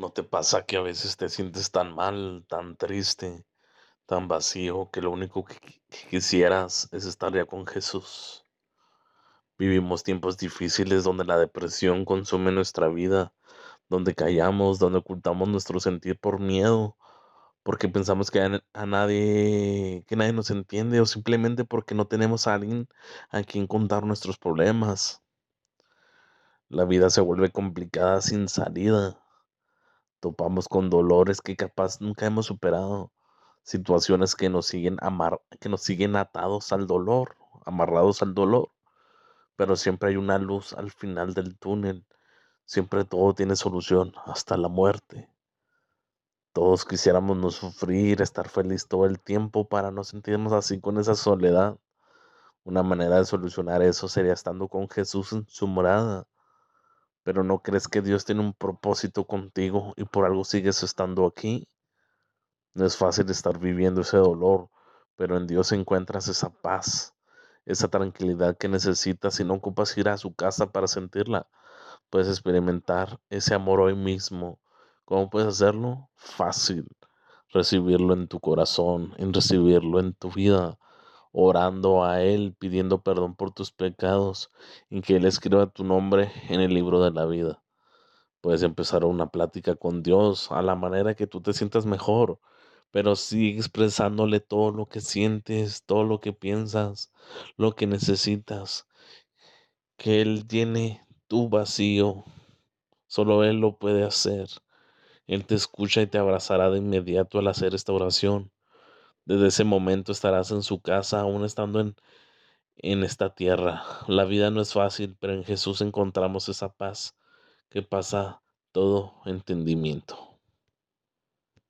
¿No te pasa que a veces te sientes tan mal, tan triste, tan vacío, que lo único que, qui- que quisieras es estar ya con Jesús? Vivimos tiempos difíciles donde la depresión consume nuestra vida, donde callamos, donde ocultamos nuestro sentir por miedo, porque pensamos que a nadie, que nadie nos entiende o simplemente porque no tenemos a alguien a quien contar nuestros problemas. La vida se vuelve complicada sin salida. Topamos con dolores que capaz nunca hemos superado, situaciones que nos siguen amar que nos siguen atados al dolor, amarrados al dolor, pero siempre hay una luz al final del túnel, siempre todo tiene solución, hasta la muerte. Todos quisiéramos no sufrir, estar feliz todo el tiempo para no sentirnos así con esa soledad. Una manera de solucionar eso sería estando con Jesús en su morada. Pero ¿no crees que Dios tiene un propósito contigo y por algo sigues estando aquí? No es fácil estar viviendo ese dolor, pero en Dios encuentras esa paz, esa tranquilidad que necesitas y no ocupas ir a su casa para sentirla. Puedes experimentar ese amor hoy mismo. ¿Cómo puedes hacerlo? Fácil. Recibirlo en tu corazón, en recibirlo en tu vida, orando a Él, pidiendo perdón por tus pecados y que Él escriba tu nombre en el libro de la vida. Puedes empezar una plática con Dios a la manera que tú te sientas mejor, pero sigue expresándole todo lo que sientes, todo lo que piensas, lo que necesitas, que Él tiene tu vacío, solo Él lo puede hacer. Él te escucha y te abrazará de inmediato al hacer esta oración. Desde ese momento estarás en su casa, aún estando en, en esta tierra. La vida no es fácil, pero en Jesús encontramos esa paz que pasa todo entendimiento.